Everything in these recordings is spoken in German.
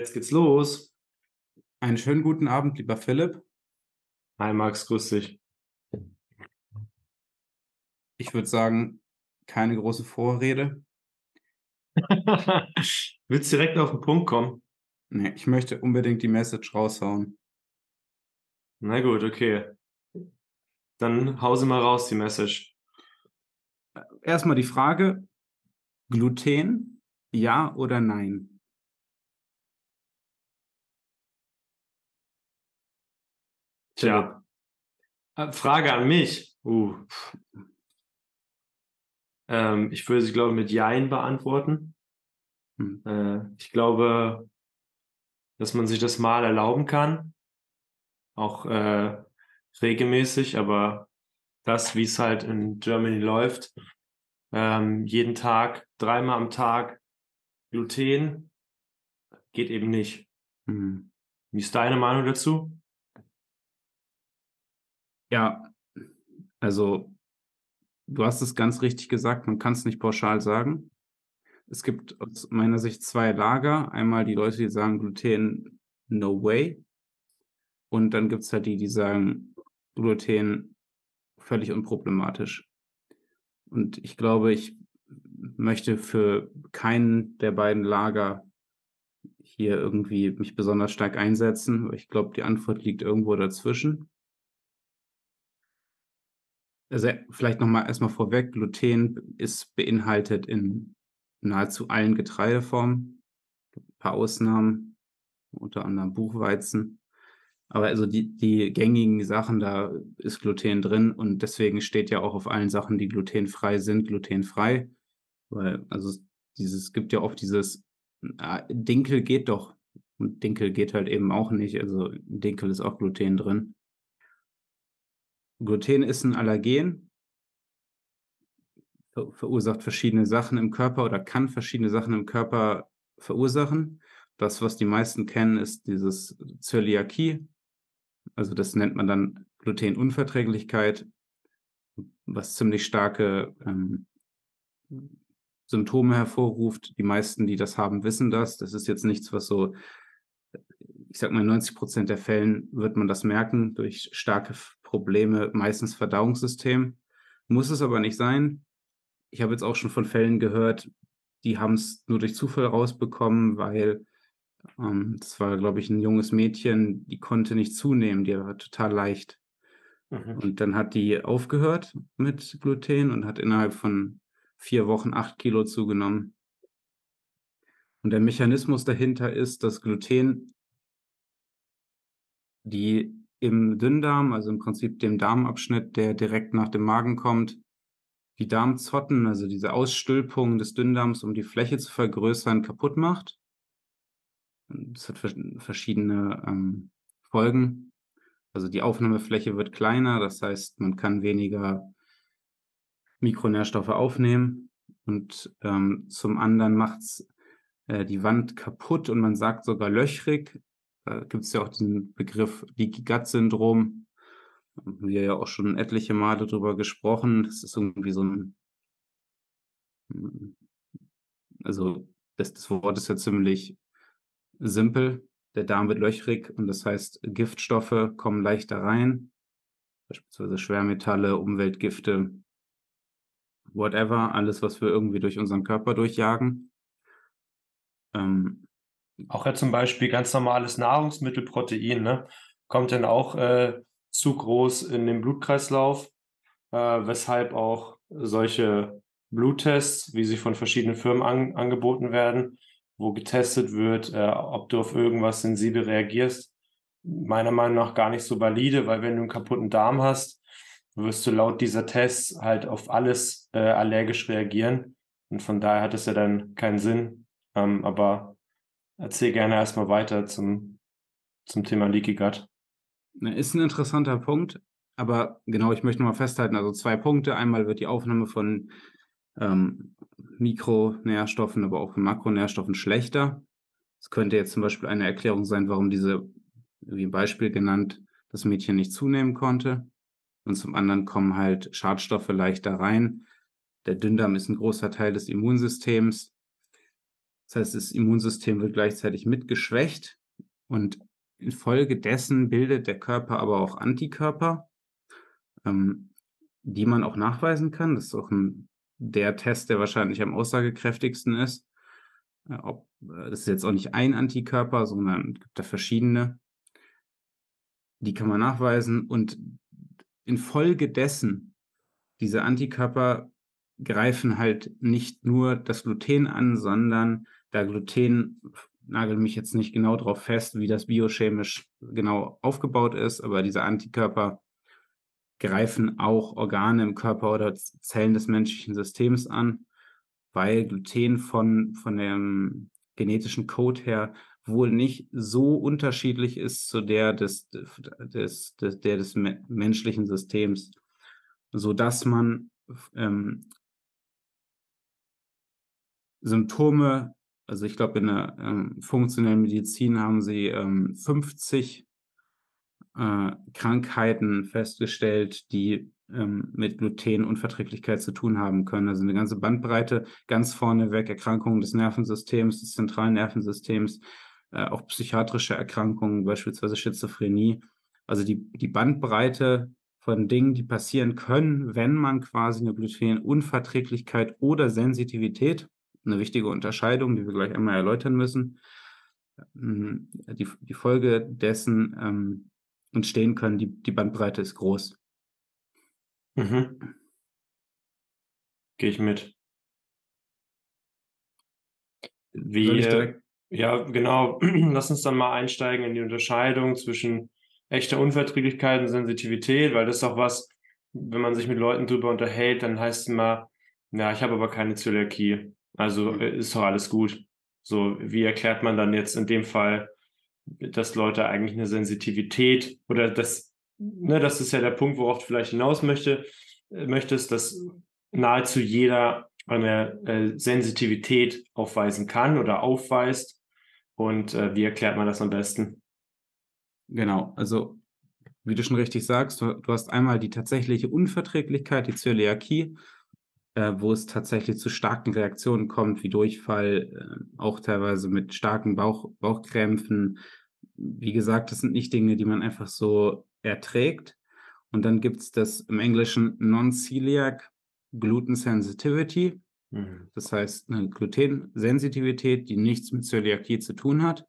Jetzt geht's los. Einen schönen guten Abend, lieber Philipp. Hi Max, grüß dich. Ich würde sagen, keine große Vorrede. Willst direkt auf den Punkt kommen? Nee, ich möchte unbedingt die Message raushauen. Na gut, okay. Dann hau sie mal raus, die Message. Erstmal die Frage: Gluten, ja oder nein? Tja. Äh, Frage an mich. Uh. Ähm, ich würde sie, glaube ich, mit Jein beantworten. Hm. Äh, ich glaube, dass man sich das mal erlauben kann. Auch äh, regelmäßig, aber das, wie es halt in Germany läuft, ähm, jeden Tag, dreimal am Tag Gluten, geht eben nicht. Hm. Wie ist deine Meinung dazu? Ja, also du hast es ganz richtig gesagt, man kann es nicht pauschal sagen. Es gibt aus meiner Sicht zwei Lager. Einmal die Leute, die sagen Gluten, no way. Und dann gibt es halt die, die sagen Gluten völlig unproblematisch. Und ich glaube, ich möchte für keinen der beiden Lager hier irgendwie mich besonders stark einsetzen. Ich glaube, die Antwort liegt irgendwo dazwischen. Also vielleicht nochmal erstmal vorweg, Gluten ist beinhaltet in nahezu allen Getreideformen. Ein paar Ausnahmen, unter anderem Buchweizen. Aber also die, die gängigen Sachen, da ist Gluten drin und deswegen steht ja auch auf allen Sachen, die glutenfrei sind, glutenfrei. Weil, also dieses gibt ja oft dieses ah, Dinkel geht doch. Und Dinkel geht halt eben auch nicht. Also Dinkel ist auch Gluten drin. Gluten ist ein Allergen, ver verursacht verschiedene Sachen im Körper oder kann verschiedene Sachen im Körper verursachen. Das, was die meisten kennen, ist dieses Zöliakie. Also das nennt man dann Glutenunverträglichkeit, was ziemlich starke ähm, Symptome hervorruft. Die meisten, die das haben, wissen das. Das ist jetzt nichts, was so, ich sag mal, 90 Prozent der Fällen wird man das merken durch starke Probleme, meistens Verdauungssystem. Muss es aber nicht sein. Ich habe jetzt auch schon von Fällen gehört, die haben es nur durch Zufall rausbekommen, weil ähm, das war, glaube ich, ein junges Mädchen, die konnte nicht zunehmen, die war total leicht. Mhm. Und dann hat die aufgehört mit Gluten und hat innerhalb von vier Wochen acht Kilo zugenommen. Und der Mechanismus dahinter ist, dass Gluten die im Dünndarm, also im Prinzip dem Darmabschnitt, der direkt nach dem Magen kommt, die Darmzotten, also diese Ausstülpung des Dünndarms, um die Fläche zu vergrößern, kaputt macht. Das hat verschiedene ähm, Folgen. Also die Aufnahmefläche wird kleiner, das heißt, man kann weniger Mikronährstoffe aufnehmen. Und ähm, zum anderen macht es äh, die Wand kaputt und man sagt sogar löchrig. Da gibt es ja auch den Begriff Leaky Gut Syndrom. Haben wir ja auch schon etliche Male drüber gesprochen. Das ist irgendwie so ein, also das, das Wort ist ja ziemlich simpel. Der Darm wird löchrig und das heißt, Giftstoffe kommen leichter rein, beispielsweise Schwermetalle, Umweltgifte, whatever, alles, was wir irgendwie durch unseren Körper durchjagen. Ähm, auch ja zum Beispiel ganz normales Nahrungsmittelprotein, ne? Kommt dann auch äh, zu groß in den Blutkreislauf, äh, weshalb auch solche Bluttests, wie sie von verschiedenen Firmen an, angeboten werden, wo getestet wird, äh, ob du auf irgendwas sensibel reagierst, meiner Meinung nach gar nicht so valide, weil wenn du einen kaputten Darm hast, wirst du laut dieser Tests halt auf alles äh, allergisch reagieren. Und von daher hat es ja dann keinen Sinn. Ähm, aber erzähl gerne erstmal weiter zum, zum Thema Leaky Gut. Ist ein interessanter Punkt, aber genau, ich möchte mal festhalten, also zwei Punkte. Einmal wird die Aufnahme von ähm, Mikronährstoffen, aber auch von Makronährstoffen schlechter. Es könnte jetzt zum Beispiel eine Erklärung sein, warum diese, wie ein Beispiel genannt, das Mädchen nicht zunehmen konnte. Und zum anderen kommen halt Schadstoffe leichter rein. Der Dünndarm ist ein großer Teil des Immunsystems. Das heißt, das Immunsystem wird gleichzeitig mitgeschwächt und infolgedessen bildet der Körper aber auch Antikörper, ähm, die man auch nachweisen kann. Das ist auch ein, der Test, der wahrscheinlich am aussagekräftigsten ist. Äh, ob, äh, das ist jetzt auch nicht ein Antikörper, sondern es gibt da verschiedene. Die kann man nachweisen und infolgedessen diese Antikörper greifen halt nicht nur das Gluten an, sondern da Gluten, nagel mich jetzt nicht genau darauf fest, wie das biochemisch genau aufgebaut ist, aber diese Antikörper greifen auch Organe im Körper oder Zellen des menschlichen Systems an, weil Gluten von, von dem genetischen Code her wohl nicht so unterschiedlich ist zu der des, des, des, der des menschlichen Systems, sodass man ähm, Symptome, also ich glaube, in der ähm, funktionellen Medizin haben sie ähm, 50 äh, Krankheiten festgestellt, die ähm, mit Glutenunverträglichkeit zu tun haben können. Also eine ganze Bandbreite, ganz vorneweg Erkrankungen des Nervensystems, des zentralen Nervensystems, äh, auch psychiatrische Erkrankungen, beispielsweise Schizophrenie. Also die, die Bandbreite von Dingen, die passieren können, wenn man quasi eine Glutenunverträglichkeit oder Sensitivität eine wichtige Unterscheidung, die wir gleich einmal erläutern müssen. Ähm, die, die Folge dessen ähm, entstehen können, die, die Bandbreite ist groß. Mhm. Gehe ich mit. Wie, äh, ja, genau. Lass uns dann mal einsteigen in die Unterscheidung zwischen echter Unverträglichkeit und Sensitivität, weil das ist auch was, wenn man sich mit Leuten drüber unterhält, dann heißt es immer, ja, ich habe aber keine Zöliakie. Also mhm. äh, ist doch alles gut. So, wie erklärt man dann jetzt in dem Fall, dass Leute eigentlich eine Sensitivität oder das, ne, das ist ja der Punkt, worauf du vielleicht hinaus möchte, äh, möchtest, dass nahezu jeder eine äh, Sensitivität aufweisen kann oder aufweist. Und äh, wie erklärt man das am besten? Genau, also wie du schon richtig sagst, du, du hast einmal die tatsächliche Unverträglichkeit, die Zöliakie, äh, wo es tatsächlich zu starken Reaktionen kommt, wie Durchfall, äh, auch teilweise mit starken Bauch, Bauchkrämpfen. Wie gesagt, das sind nicht Dinge, die man einfach so erträgt. Und dann gibt es das im Englischen Non-Celiac Gluten Sensitivity. Mhm. Das heißt eine Glutensensitivität, die nichts mit Zöliakie zu tun hat.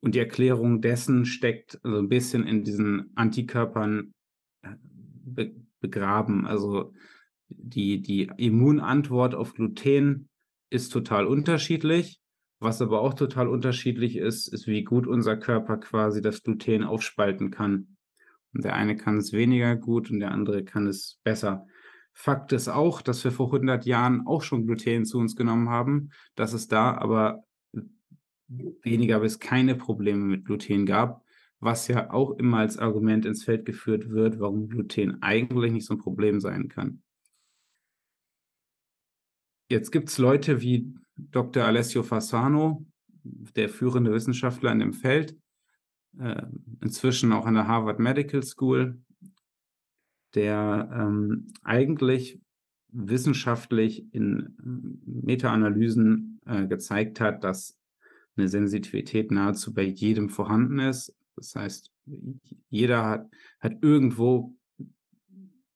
Und die Erklärung dessen steckt so ein bisschen in diesen Antikörpern äh, begraben. Also die, die Immunantwort auf Gluten ist total unterschiedlich. Was aber auch total unterschiedlich ist, ist, wie gut unser Körper quasi das Gluten aufspalten kann. Und der eine kann es weniger gut und der andere kann es besser. Fakt ist auch, dass wir vor 100 Jahren auch schon Gluten zu uns genommen haben, dass es da aber weniger bis keine Probleme mit Gluten gab, was ja auch immer als Argument ins Feld geführt wird, warum Gluten eigentlich nicht so ein Problem sein kann. Jetzt gibt es Leute wie Dr. Alessio Fasano, der führende Wissenschaftler in dem Feld, äh, inzwischen auch an der Harvard Medical School, der ähm, eigentlich wissenschaftlich in Meta-Analysen äh, gezeigt hat, dass eine Sensitivität nahezu bei jedem vorhanden ist. Das heißt, jeder hat, hat irgendwo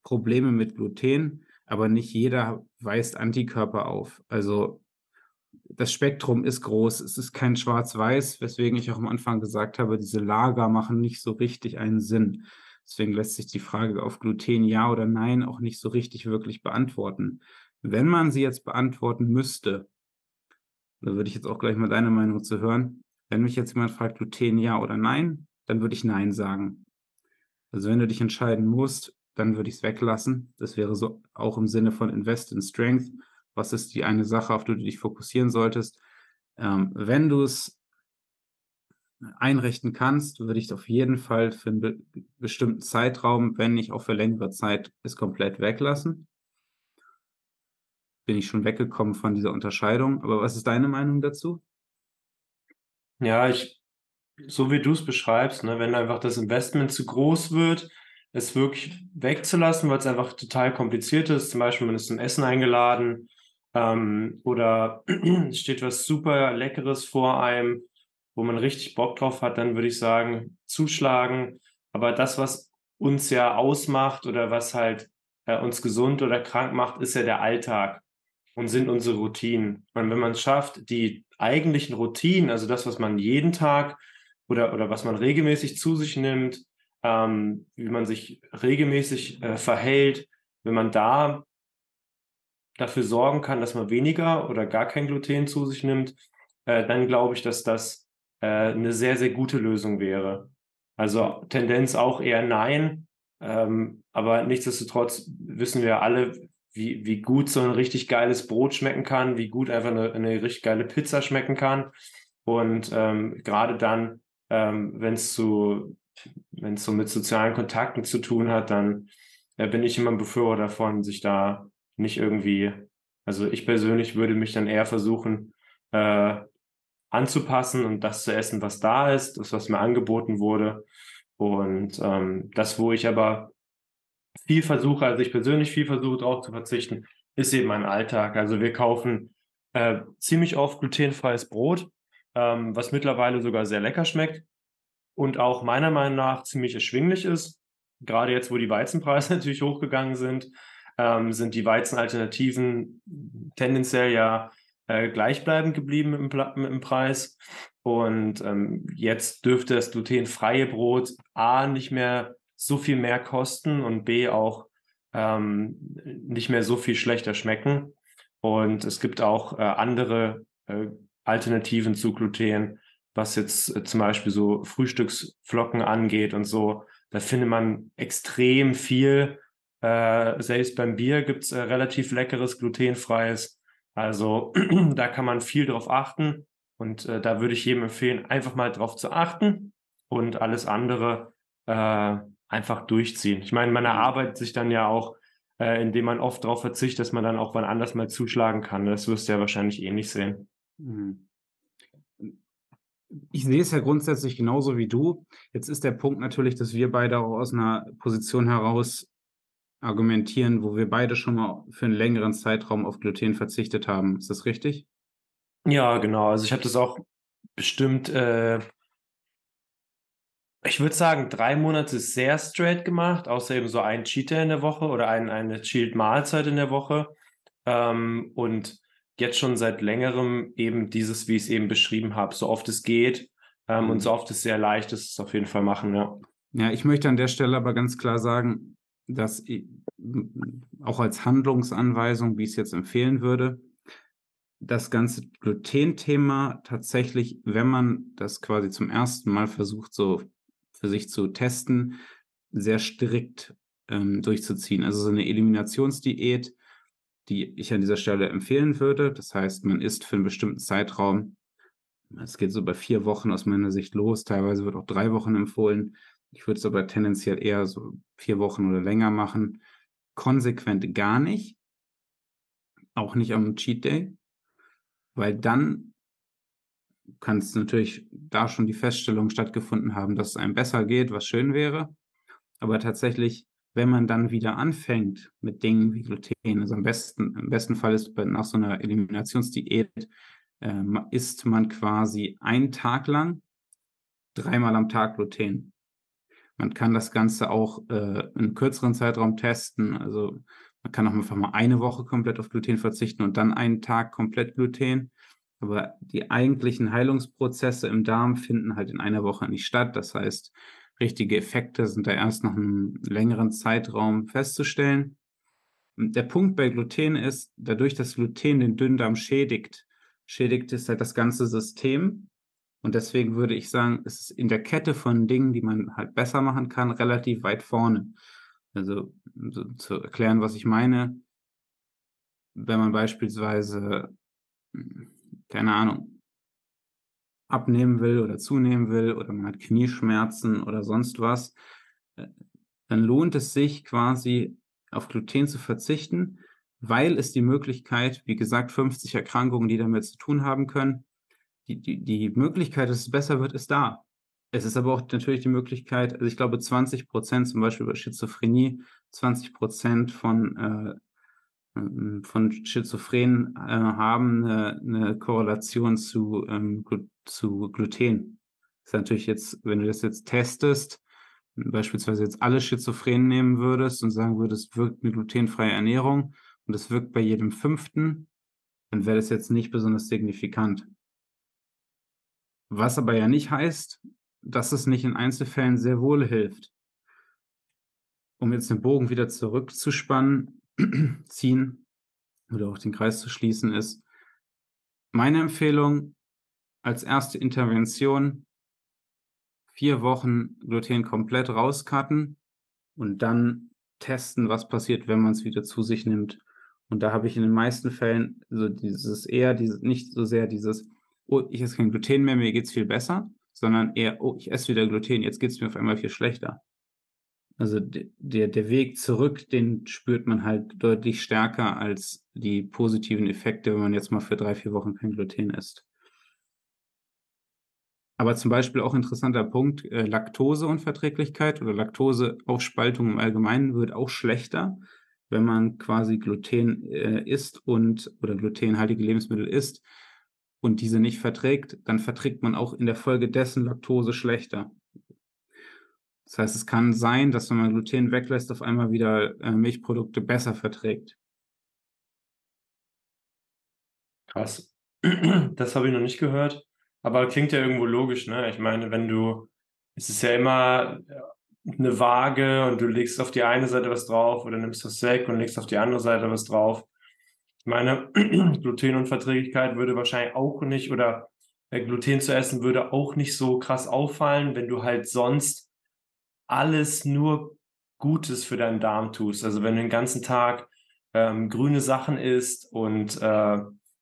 Probleme mit Gluten aber nicht jeder weist Antikörper auf. Also das Spektrum ist groß. Es ist kein Schwarz-Weiß, weswegen ich auch am Anfang gesagt habe, diese Lager machen nicht so richtig einen Sinn. Deswegen lässt sich die Frage auf Gluten ja oder nein auch nicht so richtig wirklich beantworten. Wenn man sie jetzt beantworten müsste, da würde ich jetzt auch gleich mal deine Meinung zu hören. Wenn mich jetzt jemand fragt, Gluten ja oder nein, dann würde ich nein sagen. Also wenn du dich entscheiden musst, dann würde ich es weglassen. Das wäre so auch im Sinne von Invest in Strength. Was ist die eine Sache, auf die du dich fokussieren solltest? Ähm, wenn du es einrichten kannst, würde ich auf jeden Fall für einen be bestimmten Zeitraum, wenn nicht auch für längere Zeit, es komplett weglassen. Bin ich schon weggekommen von dieser Unterscheidung. Aber was ist deine Meinung dazu? Ja, ich, so wie du es beschreibst, ne, wenn einfach das Investment zu groß wird, es wirklich wegzulassen, weil es einfach total kompliziert ist. Zum Beispiel, man ist zum Essen eingeladen ähm, oder steht was super Leckeres vor einem, wo man richtig Bock drauf hat, dann würde ich sagen, zuschlagen. Aber das, was uns ja ausmacht oder was halt äh, uns gesund oder krank macht, ist ja der Alltag und sind unsere Routinen. Und wenn man es schafft, die eigentlichen Routinen, also das, was man jeden Tag oder, oder was man regelmäßig zu sich nimmt, ähm, wie man sich regelmäßig äh, verhält, wenn man da dafür sorgen kann, dass man weniger oder gar kein Gluten zu sich nimmt, äh, dann glaube ich, dass das äh, eine sehr, sehr gute Lösung wäre. Also Tendenz auch eher nein, ähm, aber nichtsdestotrotz wissen wir alle, wie, wie gut so ein richtig geiles Brot schmecken kann, wie gut einfach eine, eine richtig geile Pizza schmecken kann. Und ähm, gerade dann, ähm, wenn es zu, wenn es so mit sozialen Kontakten zu tun hat, dann äh, bin ich immer ein Befürworter davon, sich da nicht irgendwie, also ich persönlich würde mich dann eher versuchen, äh, anzupassen und das zu essen, was da ist, das, was mir angeboten wurde. Und ähm, das, wo ich aber viel versuche, also ich persönlich viel versuche, darauf zu verzichten, ist eben mein Alltag. Also wir kaufen äh, ziemlich oft glutenfreies Brot, ähm, was mittlerweile sogar sehr lecker schmeckt und auch meiner Meinung nach ziemlich erschwinglich ist. Gerade jetzt, wo die Weizenpreise natürlich hochgegangen sind, ähm, sind die Weizenalternativen tendenziell ja äh, gleichbleibend geblieben im, im Preis. Und ähm, jetzt dürfte das glutenfreie Brot A nicht mehr so viel mehr kosten und B auch ähm, nicht mehr so viel schlechter schmecken. Und es gibt auch äh, andere äh, Alternativen zu Gluten, was jetzt äh, zum Beispiel so Frühstücksflocken angeht und so. Da findet man extrem viel. Äh, selbst beim Bier gibt's äh, relativ leckeres glutenfreies. Also da kann man viel drauf achten. Und äh, da würde ich jedem empfehlen, einfach mal drauf zu achten und alles andere äh, einfach durchziehen. Ich meine, man mhm. erarbeitet sich dann ja auch, äh, indem man oft darauf verzichtet, dass man dann auch wann anders mal zuschlagen kann. Das wirst du ja wahrscheinlich ähnlich sehen. Mhm. Ich sehe es ja grundsätzlich genauso wie du. Jetzt ist der Punkt natürlich, dass wir beide auch aus einer Position heraus argumentieren, wo wir beide schon mal für einen längeren Zeitraum auf Gluten verzichtet haben. Ist das richtig? Ja, genau. Also ich habe das auch bestimmt äh, ich würde sagen, drei Monate sehr straight gemacht, außer eben so ein Cheater in der Woche oder ein, eine Chilled-Mahlzeit in der Woche. Ähm, und jetzt schon seit längerem eben dieses, wie ich es eben beschrieben habe, so oft es geht ähm, mhm. und so oft es sehr leicht ist, es auf jeden Fall machen, ja. Ja, ich möchte an der Stelle aber ganz klar sagen, dass ich, auch als Handlungsanweisung, wie ich es jetzt empfehlen würde, das ganze Gluten-Thema tatsächlich, wenn man das quasi zum ersten Mal versucht, so für sich zu testen, sehr strikt ähm, durchzuziehen. Also so eine Eliminationsdiät, die ich an dieser Stelle empfehlen würde. Das heißt, man isst für einen bestimmten Zeitraum, es geht so bei vier Wochen aus meiner Sicht los, teilweise wird auch drei Wochen empfohlen. Ich würde es aber tendenziell eher so vier Wochen oder länger machen. Konsequent gar nicht. Auch nicht am Cheat Day, weil dann kann es natürlich da schon die Feststellung stattgefunden haben, dass es einem besser geht, was schön wäre. Aber tatsächlich, wenn man dann wieder anfängt mit Dingen wie Gluten, also am besten, im besten Fall ist nach so einer Eliminationsdiät, äh, isst man quasi einen Tag lang dreimal am Tag Gluten. Man kann das Ganze auch äh, in kürzeren Zeitraum testen. Also man kann auch einfach mal eine Woche komplett auf Gluten verzichten und dann einen Tag komplett Gluten. Aber die eigentlichen Heilungsprozesse im Darm finden halt in einer Woche nicht statt. Das heißt, richtige Effekte sind da erst nach einem längeren Zeitraum festzustellen. Der Punkt bei Gluten ist, dadurch, dass Gluten den Dünndarm schädigt, schädigt es halt das ganze System. Und deswegen würde ich sagen, es ist in der Kette von Dingen, die man halt besser machen kann, relativ weit vorne. Also so zu erklären, was ich meine, wenn man beispielsweise keine Ahnung, abnehmen will oder zunehmen will oder man hat Knieschmerzen oder sonst was, äh, dann lohnt es sich quasi auf Gluten zu verzichten, weil es die Möglichkeit, wie gesagt, 50 Erkrankungen, die damit zu tun haben können, die, die, die Möglichkeit, dass es besser wird, ist da. Es ist aber auch natürlich die Möglichkeit, also ich glaube 20 Prozent zum Beispiel bei Schizophrenie, 20 Prozent von äh, von Schizophren äh, haben eine, eine Korrelation zu, ähm, zu Gluten. Das ist natürlich jetzt, wenn du das jetzt testest, beispielsweise jetzt alle Schizophrenen nehmen würdest und sagen würdest, wirkt eine glutenfreie Ernährung und es wirkt bei jedem fünften, dann wäre das jetzt nicht besonders signifikant. Was aber ja nicht heißt, dass es nicht in Einzelfällen sehr wohl hilft. Um jetzt den Bogen wieder zurückzuspannen, ziehen oder auch den Kreis zu schließen, ist meine Empfehlung als erste Intervention vier Wochen Gluten komplett rauscutten und dann testen, was passiert, wenn man es wieder zu sich nimmt. Und da habe ich in den meisten Fällen so dieses eher, dieses, nicht so sehr dieses, oh, ich esse kein Gluten mehr, mir geht es viel besser, sondern eher, oh, ich esse wieder Gluten, jetzt geht es mir auf einmal viel schlechter. Also der, der Weg zurück, den spürt man halt deutlich stärker als die positiven Effekte, wenn man jetzt mal für drei, vier Wochen kein Gluten isst. Aber zum Beispiel auch interessanter Punkt, äh, Laktoseunverträglichkeit oder Laktoseaufspaltung im Allgemeinen wird auch schlechter, wenn man quasi Gluten äh, isst und oder glutenhaltige Lebensmittel isst und diese nicht verträgt, dann verträgt man auch in der Folge dessen Laktose schlechter. Das heißt, es kann sein, dass wenn man Gluten weglässt, auf einmal wieder äh, Milchprodukte besser verträgt. Krass. Das habe ich noch nicht gehört. Aber klingt ja irgendwo logisch, ne? Ich meine, wenn du, es ist ja immer eine Waage und du legst auf die eine Seite was drauf oder nimmst das weg und legst auf die andere Seite was drauf. Ich meine, Glutenunverträglichkeit würde wahrscheinlich auch nicht oder äh, Gluten zu essen würde auch nicht so krass auffallen, wenn du halt sonst alles nur Gutes für deinen Darm tust. Also wenn du den ganzen Tag ähm, grüne Sachen isst und äh,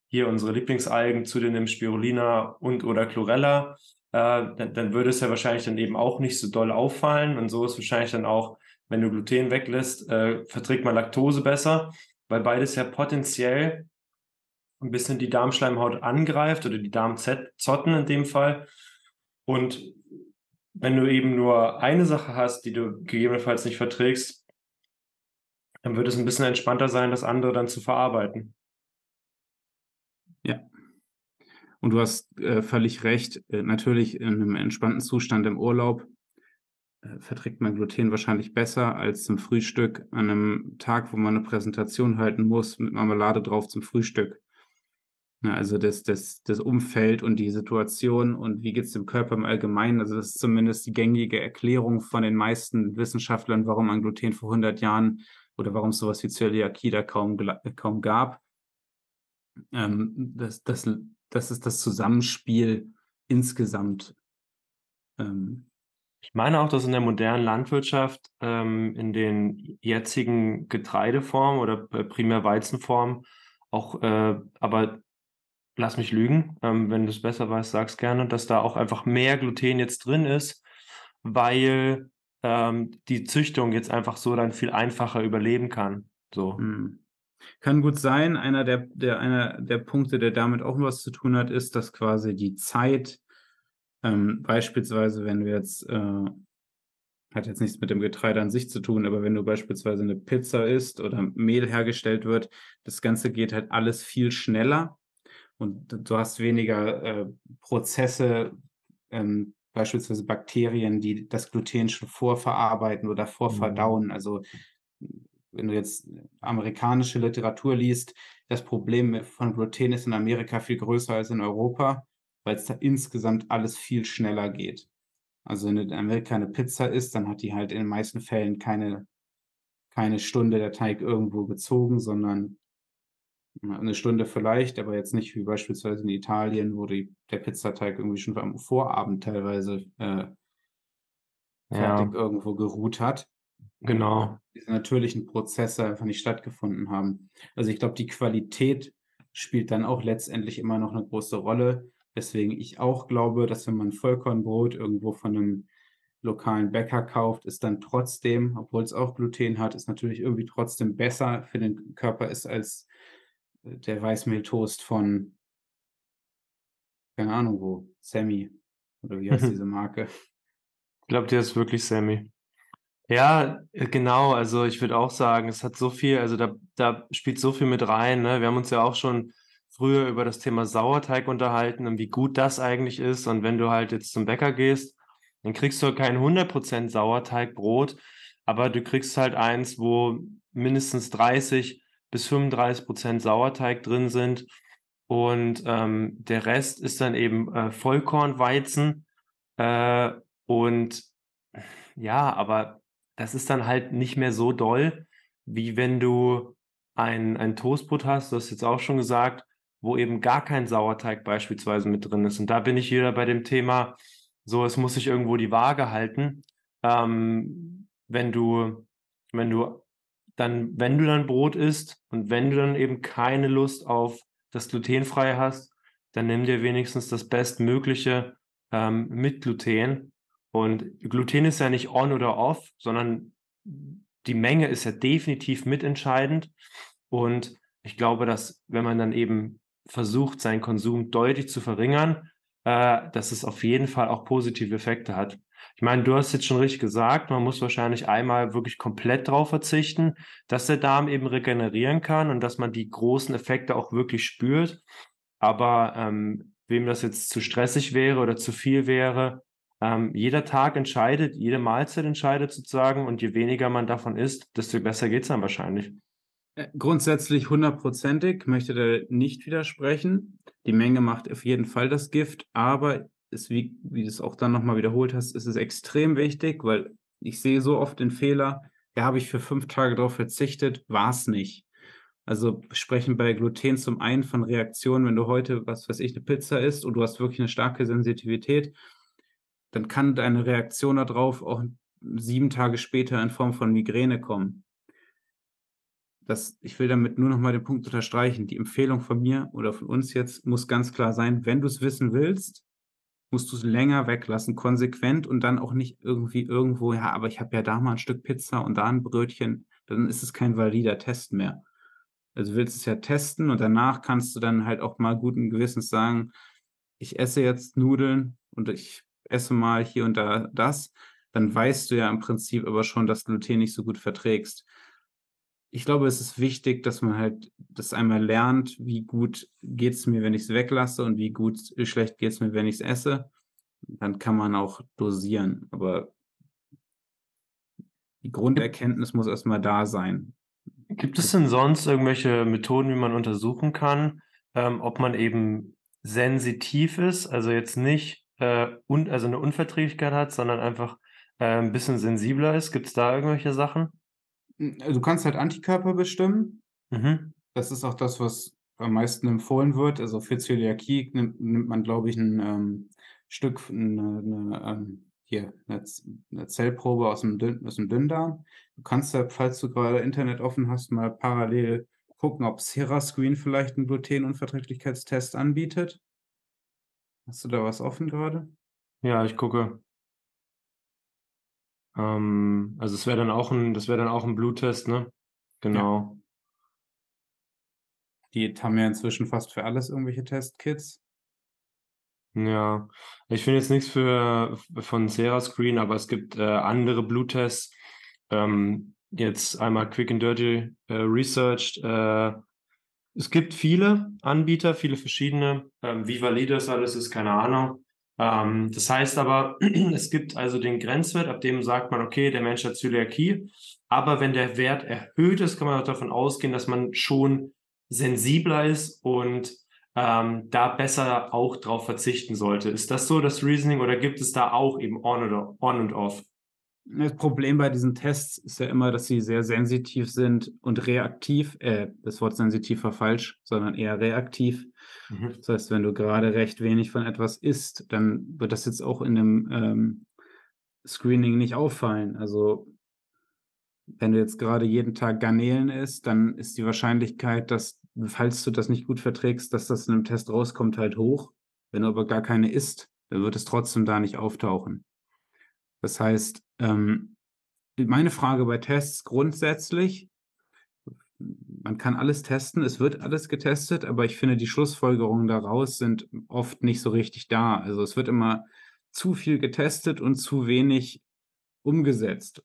hier unsere Lieblingsalgen zu dir nimmst, Spirulina und oder Chlorella, äh, dann, dann würde es ja wahrscheinlich dann eben auch nicht so doll auffallen. Und so ist wahrscheinlich dann auch, wenn du Gluten weglässt, äh, verträgt man Laktose besser, weil beides ja potenziell ein bisschen die Darmschleimhaut angreift oder die Darmzotten in dem Fall. Und wenn du eben nur eine Sache hast, die du gegebenenfalls nicht verträgst, dann wird es ein bisschen entspannter sein, das andere dann zu verarbeiten. Ja. Und du hast äh, völlig recht. Äh, natürlich in einem entspannten Zustand im Urlaub äh, verträgt man Gluten wahrscheinlich besser als zum Frühstück an einem Tag, wo man eine Präsentation halten muss mit Marmelade drauf zum Frühstück. Ne, also das, das, das Umfeld und die Situation und wie geht es dem Körper im Allgemeinen. Also das ist zumindest die gängige Erklärung von den meisten Wissenschaftlern, warum ein Gluten vor 100 Jahren oder warum es sowas wie Zöliakie da kaum, kaum gab. Ähm, das, das, das ist das Zusammenspiel insgesamt. Ähm, ich meine auch, dass in der modernen Landwirtschaft ähm, in den jetzigen Getreideformen oder äh, primär Weizenformen auch äh, aber lass mich lügen, ähm, wenn du es besser weißt, sag's gerne, dass da auch einfach mehr Gluten jetzt drin ist, weil ähm, die Züchtung jetzt einfach so dann viel einfacher überleben kann. So. Hm. Kann gut sein. Einer der, der, einer der Punkte, der damit auch was zu tun hat, ist, dass quasi die Zeit, ähm, beispielsweise, wenn du jetzt, äh, hat jetzt nichts mit dem Getreide an sich zu tun, aber wenn du beispielsweise eine Pizza isst oder Mehl hergestellt wird, das Ganze geht halt alles viel schneller und du hast weniger äh, Prozesse, ähm, beispielsweise Bakterien, die das Gluten schon vorverarbeiten oder vorverdauen. Mhm. Also wenn du jetzt amerikanische Literatur liest, das Problem von Gluten ist in Amerika viel größer als in Europa, weil es da insgesamt alles viel schneller geht. Also wenn du in Amerika eine Pizza isst, dann hat die halt in den meisten Fällen keine, keine Stunde der Teig irgendwo gezogen, sondern eine Stunde vielleicht, aber jetzt nicht wie beispielsweise in Italien, wo die, der Pizzateig irgendwie schon am Vorabend teilweise äh, fertig ja. irgendwo geruht hat. Genau. Diese natürlichen Prozesse einfach nicht stattgefunden haben. Also ich glaube, die Qualität spielt dann auch letztendlich immer noch eine große Rolle. Weswegen ich auch glaube, dass wenn man Vollkornbrot irgendwo von einem lokalen Bäcker kauft, ist dann trotzdem, obwohl es auch Gluten hat, ist natürlich irgendwie trotzdem besser für den Körper ist als der Weißmehltoast von, keine Ahnung wo, Sammy. Oder wie heißt diese Marke? Ich glaube, der ist wirklich Sammy. Ja, äh, genau. Also ich würde auch sagen, es hat so viel, also da, da spielt so viel mit rein. Ne? Wir haben uns ja auch schon früher über das Thema Sauerteig unterhalten und wie gut das eigentlich ist. Und wenn du halt jetzt zum Bäcker gehst, dann kriegst du kein 100% Sauerteigbrot, aber du kriegst halt eins, wo mindestens 30 bis 35% Sauerteig drin sind. Und ähm, der Rest ist dann eben äh, Vollkornweizen. Äh, und ja, aber das ist dann halt nicht mehr so doll, wie wenn du ein, ein Toastbrot hast, du hast jetzt auch schon gesagt, wo eben gar kein Sauerteig beispielsweise mit drin ist. Und da bin ich wieder bei dem Thema, so, es muss sich irgendwo die Waage halten. Ähm, wenn du, wenn du dann, wenn du dann Brot isst und wenn du dann eben keine Lust auf das Glutenfreie hast, dann nimm dir wenigstens das Bestmögliche ähm, mit Gluten und Gluten ist ja nicht on oder off, sondern die Menge ist ja definitiv mitentscheidend. Und ich glaube, dass wenn man dann eben versucht, seinen Konsum deutlich zu verringern, äh, dass es auf jeden Fall auch positive Effekte hat. Ich meine, du hast jetzt schon richtig gesagt, man muss wahrscheinlich einmal wirklich komplett drauf verzichten, dass der Darm eben regenerieren kann und dass man die großen Effekte auch wirklich spürt. Aber ähm, wem das jetzt zu stressig wäre oder zu viel wäre, ähm, jeder Tag entscheidet, jede Mahlzeit entscheidet sozusagen und je weniger man davon isst, desto besser geht es dann wahrscheinlich. Äh, grundsätzlich hundertprozentig, möchte da nicht widersprechen. Die Menge macht auf jeden Fall das Gift, aber ist, wie, wie du es auch dann nochmal wiederholt hast, ist es extrem wichtig, weil ich sehe so oft den Fehler, ja, habe ich für fünf Tage darauf verzichtet, war es nicht. Also sprechen bei Gluten zum einen von Reaktionen, wenn du heute, was weiß ich, eine Pizza isst und du hast wirklich eine starke Sensitivität, dann kann deine Reaktion darauf auch sieben Tage später in Form von Migräne kommen. Das, ich will damit nur noch mal den Punkt unterstreichen. Die Empfehlung von mir oder von uns jetzt muss ganz klar sein, wenn du es wissen willst, musst du es länger weglassen, konsequent und dann auch nicht irgendwie irgendwo, ja, aber ich habe ja da mal ein Stück Pizza und da ein Brötchen, dann ist es kein valider Test mehr. Also du willst es ja testen und danach kannst du dann halt auch mal guten Gewissens sagen, ich esse jetzt Nudeln und ich esse mal hier und da das, dann weißt du ja im Prinzip aber schon, dass Gluten nicht so gut verträgst. Ich glaube, es ist wichtig, dass man halt das einmal lernt, wie gut geht es mir, wenn ich es weglasse und wie gut, wie schlecht geht es mir, wenn ich es esse. Dann kann man auch dosieren. Aber die Grunderkenntnis muss erstmal da sein. Gibt es denn sonst irgendwelche Methoden, wie man untersuchen kann, ähm, ob man eben sensitiv ist? Also jetzt nicht äh, und also eine Unverträglichkeit hat, sondern einfach äh, ein bisschen sensibler ist? Gibt es da irgendwelche Sachen? Hm, du kannst halt Antikörper bestimmen. Mhm. Das ist auch das, was am meisten empfohlen wird. Also für Zöliakie nimmt, nimmt man, glaube ich, ein ähm, Stück, eine, eine, ähm, hier, eine, eine, Zellprobe aus dem, Dünn, aus dem Dünndarm. Du kannst ja, falls du gerade Internet offen hast, mal parallel gucken, ob Serascreen vielleicht einen Glutenunverträglichkeitstest anbietet. Hast du da was offen gerade? Ja, ich gucke. Ähm, also es wäre dann auch ein, das wäre dann auch ein Bluttest, ne? Genau. Die haben ja inzwischen fast für alles irgendwelche Testkits. Ja, ich finde jetzt nichts für von Serascreen, aber es gibt äh, andere Bluttests. Ähm, jetzt einmal Quick and Dirty äh, Researched. Äh, es gibt viele Anbieter, viele verschiedene. Ähm, wie valide das alles ist, keine Ahnung. Ähm, das heißt aber, es gibt also den Grenzwert, ab dem sagt man, okay, der Mensch hat Zöliakie. Aber wenn der Wert erhöht ist, kann man davon ausgehen, dass man schon sensibler ist und ähm, da besser auch drauf verzichten sollte. Ist das so das Reasoning oder gibt es da auch eben on oder on und off? Das Problem bei diesen Tests ist ja immer, dass sie sehr sensitiv sind und reaktiv. Äh, das Wort sensitiv war falsch, sondern eher reaktiv. Mhm. Das heißt, wenn du gerade recht wenig von etwas isst, dann wird das jetzt auch in dem ähm, Screening nicht auffallen. Also wenn du jetzt gerade jeden Tag Garnelen isst, dann ist die Wahrscheinlichkeit, dass, falls du das nicht gut verträgst, dass das in einem Test rauskommt, halt hoch. Wenn du aber gar keine isst, dann wird es trotzdem da nicht auftauchen. Das heißt, ähm, meine Frage bei Tests grundsätzlich, man kann alles testen, es wird alles getestet, aber ich finde, die Schlussfolgerungen daraus sind oft nicht so richtig da. Also es wird immer zu viel getestet und zu wenig umgesetzt.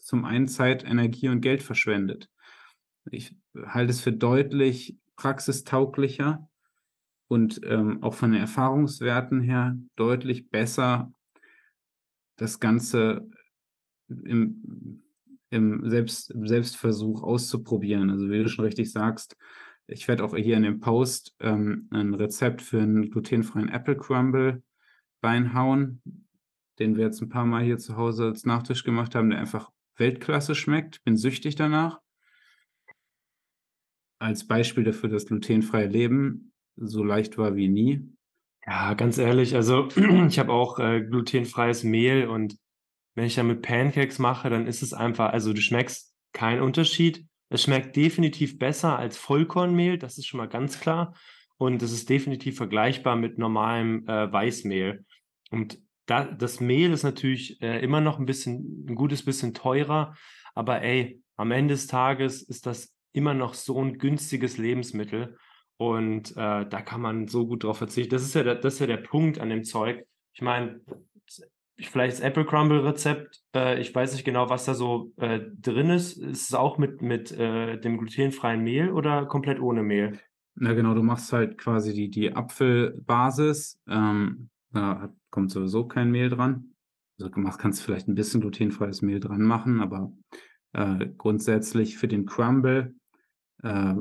Zum einen Zeit, Energie und Geld verschwendet. Ich halte es für deutlich praxistauglicher und ähm, auch von den Erfahrungswerten her deutlich besser, das Ganze im, im, Selbst, Selbstversuch auszuprobieren. Also wie du schon richtig sagst, ich werde auch hier in dem Post ähm, ein Rezept für einen glutenfreien Apple Crumble reinhauen, den wir jetzt ein paar Mal hier zu Hause als Nachtisch gemacht haben, der einfach Weltklasse schmeckt. Bin süchtig danach. Als Beispiel dafür, dass glutenfreie Leben so leicht war wie nie. Ja, ganz ehrlich, also ich habe auch äh, glutenfreies Mehl und wenn ich damit Pancakes mache, dann ist es einfach, also du schmeckst keinen Unterschied. Es schmeckt definitiv besser als Vollkornmehl, das ist schon mal ganz klar. Und es ist definitiv vergleichbar mit normalem äh, Weißmehl. Und da, das Mehl ist natürlich äh, immer noch ein bisschen, ein gutes bisschen teurer, aber ey, am Ende des Tages ist das immer noch so ein günstiges Lebensmittel. Und äh, da kann man so gut drauf verzichten. Das ist ja das ist ja der Punkt an dem Zeug. Ich meine, vielleicht das Apple Crumble Rezept, äh, ich weiß nicht genau, was da so äh, drin ist. Ist es auch mit, mit äh, dem glutenfreien Mehl oder komplett ohne Mehl? Na genau, du machst halt quasi die, die Apfelbasis. Ähm, da kommt sowieso kein Mehl dran. Also du kannst vielleicht ein bisschen glutenfreies Mehl dran machen, aber äh, grundsätzlich für den Crumble, äh,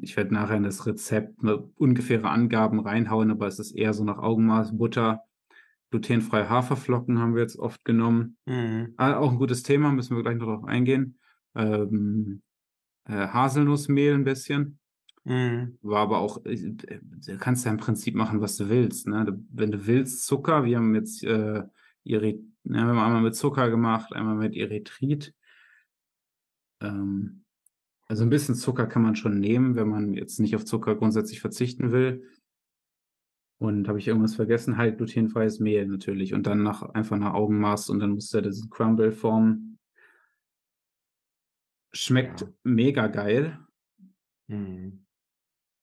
ich werde nachher in das Rezept ungefähre Angaben reinhauen, aber es ist eher so nach Augenmaß Butter, Glutenfreie Haferflocken haben wir jetzt oft genommen. Mhm. Ah, auch ein gutes Thema, müssen wir gleich noch darauf eingehen. Ähm, äh, Haselnussmehl ein bisschen. Mhm. War aber auch, äh, du kannst ja im Prinzip machen, was du willst. Ne? Du, wenn du willst, Zucker, wir haben jetzt äh, Eryth ja, wir haben einmal mit Zucker gemacht, einmal mit Erythrit. Ähm, also ein bisschen Zucker kann man schon nehmen, wenn man jetzt nicht auf Zucker grundsätzlich verzichten will. Und habe ich irgendwas vergessen? Halt glutenfreies Mehl natürlich. Und dann nach, einfach nach Augenmaß und dann musste er diesen Crumble formen. Schmeckt ja. mega geil. Mhm.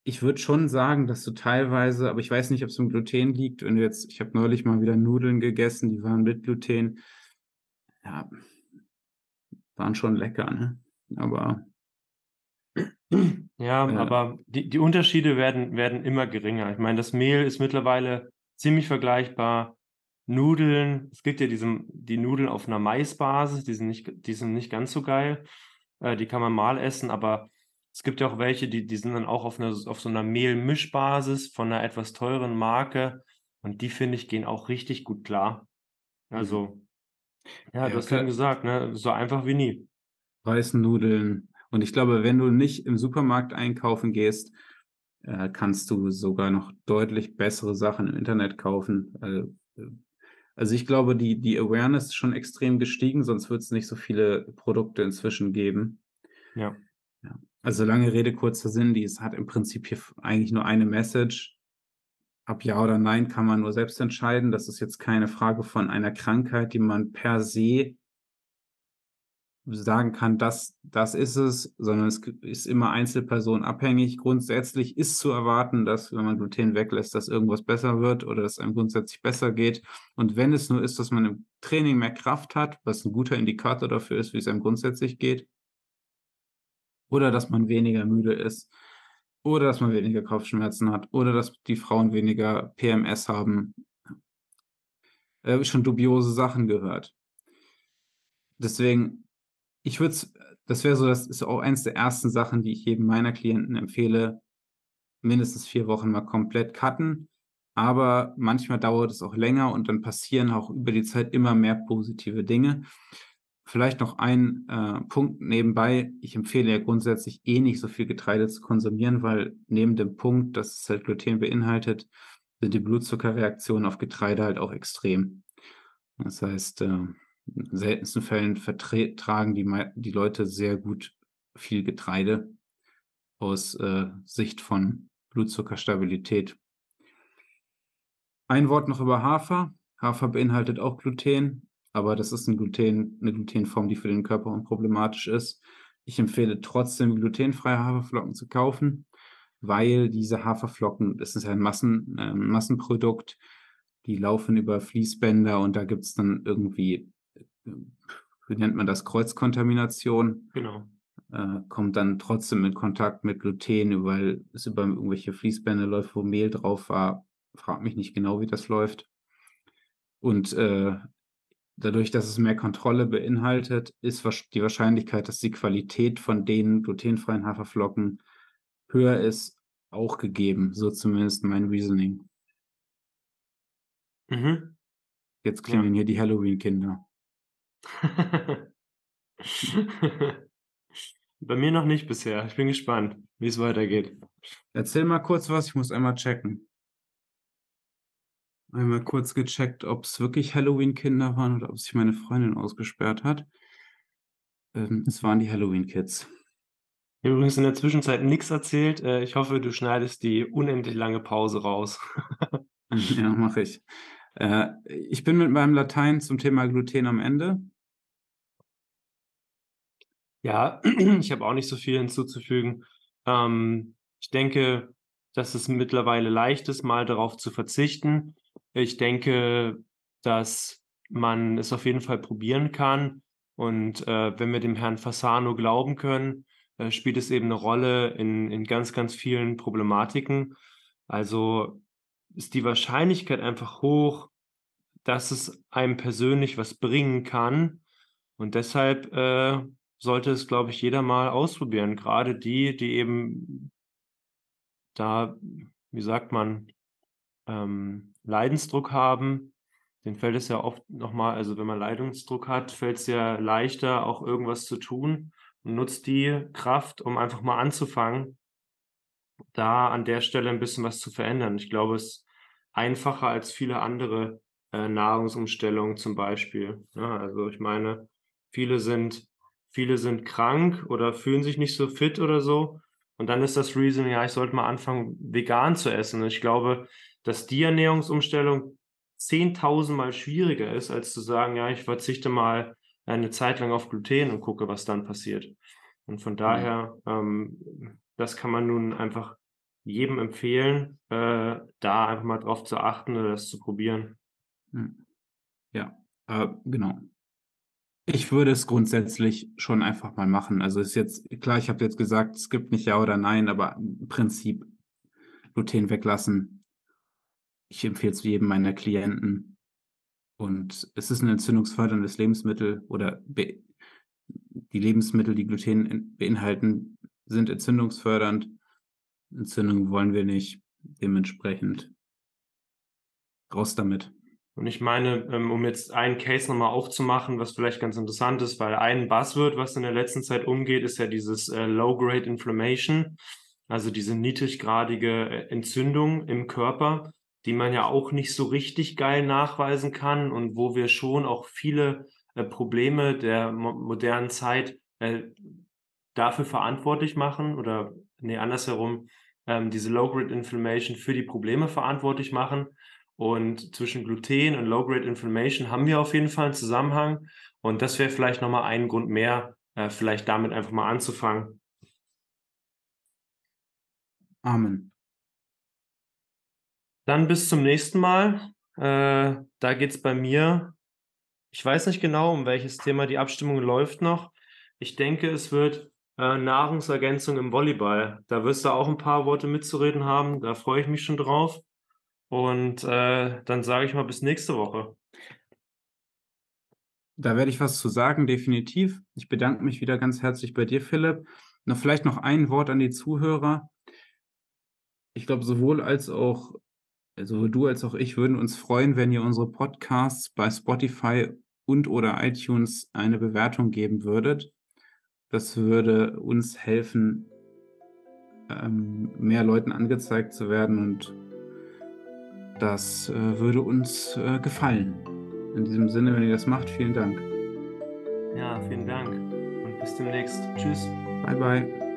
Ich würde schon sagen, dass du teilweise, aber ich weiß nicht, ob es im Gluten liegt. Du jetzt, ich habe neulich mal wieder Nudeln gegessen, die waren mit Gluten. Ja, waren schon lecker, ne? Aber ja, ja, aber die, die Unterschiede werden, werden immer geringer. Ich meine, das Mehl ist mittlerweile ziemlich vergleichbar. Nudeln, es gibt ja diesen, die Nudeln auf einer Maisbasis, die sind nicht, die sind nicht ganz so geil. Äh, die kann man mal essen, aber es gibt ja auch welche, die, die sind dann auch auf, einer, auf so einer Mehlmischbasis von einer etwas teuren Marke. Und die, finde ich, gehen auch richtig gut klar. Also, ja, ja du hast ja gesagt, ne? so einfach wie nie. Weißen Nudeln, und ich glaube, wenn du nicht im Supermarkt einkaufen gehst, äh, kannst du sogar noch deutlich bessere Sachen im Internet kaufen. Äh, also ich glaube, die, die Awareness ist schon extrem gestiegen, sonst wird es nicht so viele Produkte inzwischen geben. Ja. ja. Also lange Rede, kurzer Sinn, die hat im Prinzip hier eigentlich nur eine Message. Ab Ja oder Nein kann man nur selbst entscheiden. Das ist jetzt keine Frage von einer Krankheit, die man per se sagen kann, das, das ist es, sondern es ist immer einzelpersonenabhängig. Grundsätzlich ist zu erwarten, dass wenn man Gluten weglässt, dass irgendwas besser wird oder dass einem grundsätzlich besser geht. Und wenn es nur ist, dass man im Training mehr Kraft hat, was ein guter Indikator dafür ist, wie es einem grundsätzlich geht, oder dass man weniger müde ist, oder dass man weniger Kopfschmerzen hat, oder dass die Frauen weniger PMS haben, äh, schon dubiose Sachen gehört. Deswegen ich würde es, das wäre so, das ist auch eins der ersten Sachen, die ich jedem meiner Klienten empfehle, mindestens vier Wochen mal komplett cutten. Aber manchmal dauert es auch länger und dann passieren auch über die Zeit immer mehr positive Dinge. Vielleicht noch ein äh, Punkt nebenbei. Ich empfehle ja grundsätzlich eh nicht so viel Getreide zu konsumieren, weil neben dem Punkt, dass es halt Gluten beinhaltet, sind die Blutzuckerreaktionen auf Getreide halt auch extrem. Das heißt, äh, seltensten Fällen vertragen die, die Leute sehr gut viel Getreide aus äh, Sicht von Blutzuckerstabilität. Ein Wort noch über Hafer. Hafer beinhaltet auch Gluten, aber das ist ein Gluten, eine Glutenform, die für den Körper unproblematisch ist. Ich empfehle trotzdem glutenfreie Haferflocken zu kaufen, weil diese Haferflocken, das ist ein Massen, äh, Massenprodukt, die laufen über Fließbänder und da gibt es dann irgendwie wie nennt man das, Kreuzkontamination. Genau. Äh, kommt dann trotzdem in Kontakt mit Gluten, weil es über irgendwelche Fließbände läuft, wo Mehl drauf war. Frag mich nicht genau, wie das läuft. Und äh, dadurch, dass es mehr Kontrolle beinhaltet, ist die Wahrscheinlichkeit, dass die Qualität von den glutenfreien Haferflocken höher ist, auch gegeben. So zumindest mein Reasoning. Mhm. Jetzt klingeln ja. hier die Halloween-Kinder. Bei mir noch nicht bisher. Ich bin gespannt, wie es weitergeht. Erzähl mal kurz was, ich muss einmal checken. Einmal kurz gecheckt, ob es wirklich Halloween-Kinder waren oder ob sich meine Freundin ausgesperrt hat. Ähm, es waren die Halloween-Kids. Übrigens in der Zwischenzeit nichts erzählt. Äh, ich hoffe, du schneidest die unendlich lange Pause raus. ja, mache ich. Äh, ich bin mit meinem Latein zum Thema Gluten am Ende. Ja, ich habe auch nicht so viel hinzuzufügen. Ähm, ich denke, dass es mittlerweile leicht ist, mal darauf zu verzichten. Ich denke, dass man es auf jeden Fall probieren kann. Und äh, wenn wir dem Herrn Fasano glauben können, äh, spielt es eben eine Rolle in, in ganz, ganz vielen Problematiken. Also ist die Wahrscheinlichkeit einfach hoch, dass es einem persönlich was bringen kann. Und deshalb äh, sollte es, glaube ich, jeder mal ausprobieren. Gerade die, die eben da, wie sagt man, ähm, Leidensdruck haben. Den fällt es ja oft nochmal, also wenn man Leidensdruck hat, fällt es ja leichter, auch irgendwas zu tun und nutzt die Kraft, um einfach mal anzufangen, da an der Stelle ein bisschen was zu verändern. Ich glaube, es ist einfacher als viele andere äh, Nahrungsumstellungen zum Beispiel. Ja, also ich meine, viele sind viele sind krank oder fühlen sich nicht so fit oder so. Und dann ist das Reason, ja, ich sollte mal anfangen, vegan zu essen. Und ich glaube, dass die Ernährungsumstellung 10.000 Mal schwieriger ist, als zu sagen, ja, ich verzichte mal eine Zeit lang auf Gluten und gucke, was dann passiert. Und von daher, ähm, das kann man nun einfach jedem empfehlen, äh, da einfach mal drauf zu achten oder das zu probieren. Hm. Ja, äh, genau. Ich würde es grundsätzlich schon einfach mal machen. Also ist jetzt, klar, ich habe jetzt gesagt, es gibt nicht Ja oder Nein, aber im Prinzip Gluten weglassen. Ich empfehle es jedem meiner Klienten. Und es ist ein entzündungsförderndes Lebensmittel oder die Lebensmittel, die Gluten beinhalten, sind entzündungsfördernd. Entzündungen wollen wir nicht. Dementsprechend raus damit. Und ich meine, ähm, um jetzt einen Case nochmal aufzumachen, was vielleicht ganz interessant ist, weil ein Buzzword, was in der letzten Zeit umgeht, ist ja dieses äh, Low-Grade Inflammation, also diese niedriggradige äh, Entzündung im Körper, die man ja auch nicht so richtig geil nachweisen kann und wo wir schon auch viele äh, Probleme der mo modernen Zeit dafür verantwortlich machen oder nee, andersherum, ähm, diese Low-Grade Inflammation für die Probleme verantwortlich machen. Und zwischen Gluten und Low-Grade Inflammation haben wir auf jeden Fall einen Zusammenhang. Und das wäre vielleicht nochmal ein Grund mehr, äh, vielleicht damit einfach mal anzufangen. Amen. Dann bis zum nächsten Mal. Äh, da geht es bei mir. Ich weiß nicht genau, um welches Thema die Abstimmung läuft noch. Ich denke, es wird äh, Nahrungsergänzung im Volleyball. Da wirst du auch ein paar Worte mitzureden haben. Da freue ich mich schon drauf. Und äh, dann sage ich mal bis nächste Woche. Da werde ich was zu sagen, definitiv. Ich bedanke mich wieder ganz herzlich bei dir, Philipp. Noch vielleicht noch ein Wort an die Zuhörer. Ich glaube, sowohl als auch, also du als auch ich würden uns freuen, wenn ihr unsere Podcasts bei Spotify und oder iTunes eine Bewertung geben würdet. Das würde uns helfen, ähm, mehr Leuten angezeigt zu werden und das äh, würde uns äh, gefallen. In diesem Sinne, wenn ihr das macht, vielen Dank. Ja, vielen Dank und bis demnächst. Tschüss. Bye, bye.